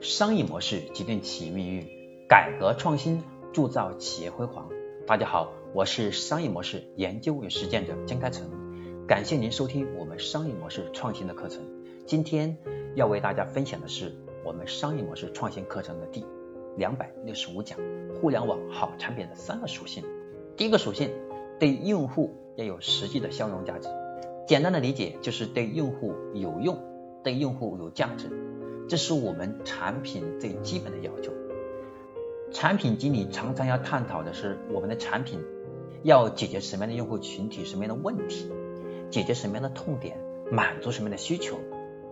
商业模式决定企业命运，改革创新铸造企业辉煌。大家好，我是商业模式研究与实践者江开成，感谢您收听我们商业模式创新的课程。今天要为大家分享的是我们商业模式创新课程的第两百六十五讲：互联网好产品的三个属性。第一个属性，对用户要有实际的效用价值。简单的理解就是对用户有用，对用户有价值。这是我们产品最基本的要求。产品经理常常要探讨的是，我们的产品要解决什么样的用户群体、什么样的问题，解决什么样的痛点，满足什么样的需求，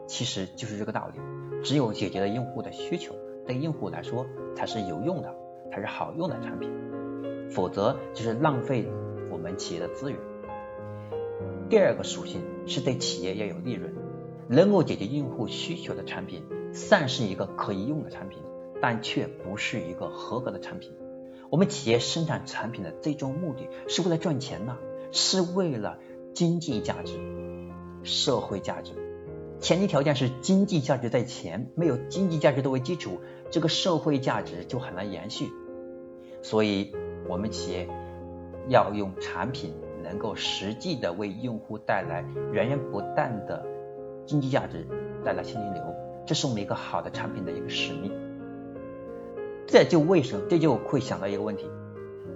其实就是这个道理。只有解决了用户的需求，对用户来说才是有用的，才是好用的产品，否则就是浪费我们企业的资源。第二个属性是对企业要有利润，能够解决用户需求的产品。算是一个可以用的产品，但却不是一个合格的产品。我们企业生产产品的最终目的是为了赚钱呢？是为了经济价值、社会价值。前提条件是经济价值在前，没有经济价值作为基础，这个社会价值就很难延续。所以，我们企业要用产品能够实际的为用户带来源源不断的经济价值，带来现金流。这是我们一个好的产品的一个使命。这就为什么这就会想到一个问题：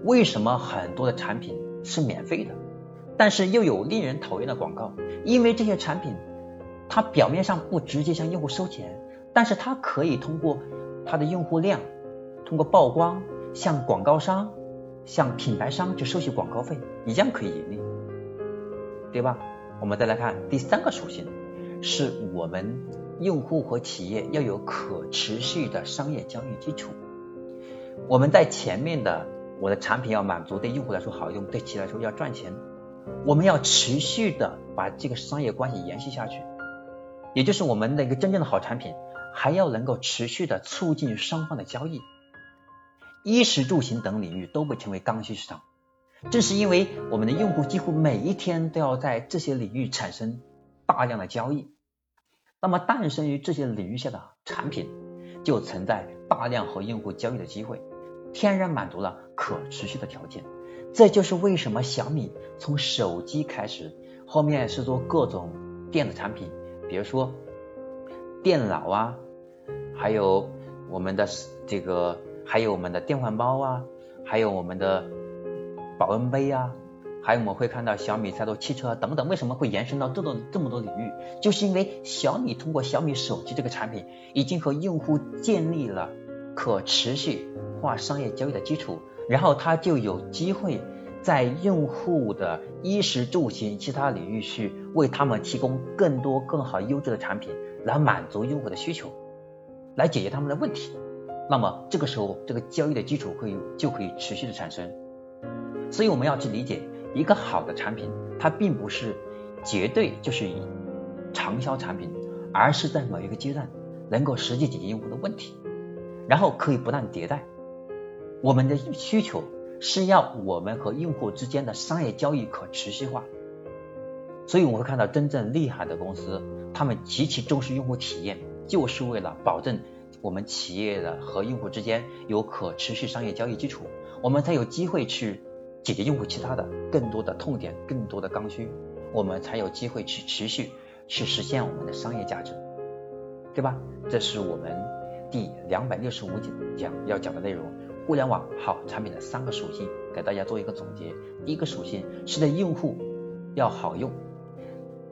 为什么很多的产品是免费的，但是又有令人讨厌的广告？因为这些产品它表面上不直接向用户收钱，但是它可以通过它的用户量，通过曝光向广告商、向品牌商去收取广告费，一样可以盈利，对吧？我们再来看第三个属性，是我们。用户和企业要有可持续的商业交易基础。我们在前面的，我的产品要满足对用户来说好用，对企业来说要赚钱。我们要持续的把这个商业关系延续下去，也就是我们的一个真正的好产品，还要能够持续的促进双方的交易。衣食住行等领域都被称为刚需市场，正是因为我们的用户几乎每一天都要在这些领域产生大量的交易。那么，诞生于这些领域下的产品，就存在大量和用户交易的机会，天然满足了可持续的条件。这就是为什么小米从手机开始，后面是做各种电子产品，比如说电脑啊，还有我们的这个，还有我们的电饭煲啊，还有我们的保温杯啊。还有我们会看到小米在做汽车等等，为什么会延伸到这么这么多领域？就是因为小米通过小米手机这个产品，已经和用户建立了可持续化商业交易的基础，然后它就有机会在用户的衣食住行其他领域去为他们提供更多更好优质的产品，来满足用户的需求，来解决他们的问题。那么这个时候，这个交易的基础可以就可以持续的产生。所以我们要去理解。一个好的产品，它并不是绝对就是长销产品，而是在某一个阶段能够实际解决用户的问题，然后可以不断迭代。我们的需求是要我们和用户之间的商业交易可持续化，所以我会看到真正厉害的公司，他们极其重视用户体验，就是为了保证我们企业的和用户之间有可持续商业交易基础，我们才有机会去。解决用户其他的更多的痛点，更多的刚需，我们才有机会去持续去实现我们的商业价值，对吧？这是我们第两百六十五讲要讲的内容，互联网好产品的三个属性，给大家做一个总结。第一个属性是对用户要好用，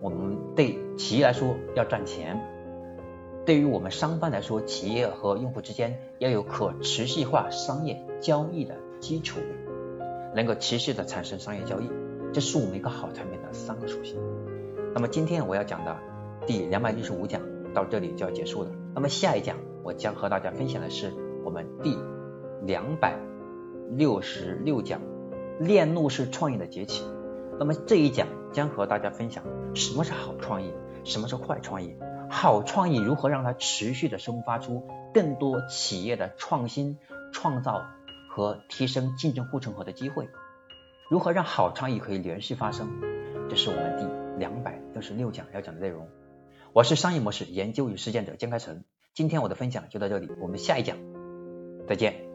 我们对企业来说要赚钱，对于我们商贩来说，企业和用户之间要有可持续化商业交易的基础。能够持续的产生商业交易，这是我们一个好产品的三个属性。那么今天我要讲的第两百六十五讲到这里就要结束了。那么下一讲我将和大家分享的是我们第两百六十六讲链路式创意的崛起。那么这一讲将和大家分享什么是好创意，什么是坏创意，好创意如何让它持续的生发出更多企业的创新创造。和提升竞争护城河的机会，如何让好创意可以连续发生？这是我们第两百六十六讲要讲的内容。我是商业模式研究与实践者江开成。今天我的分享就到这里，我们下一讲再见。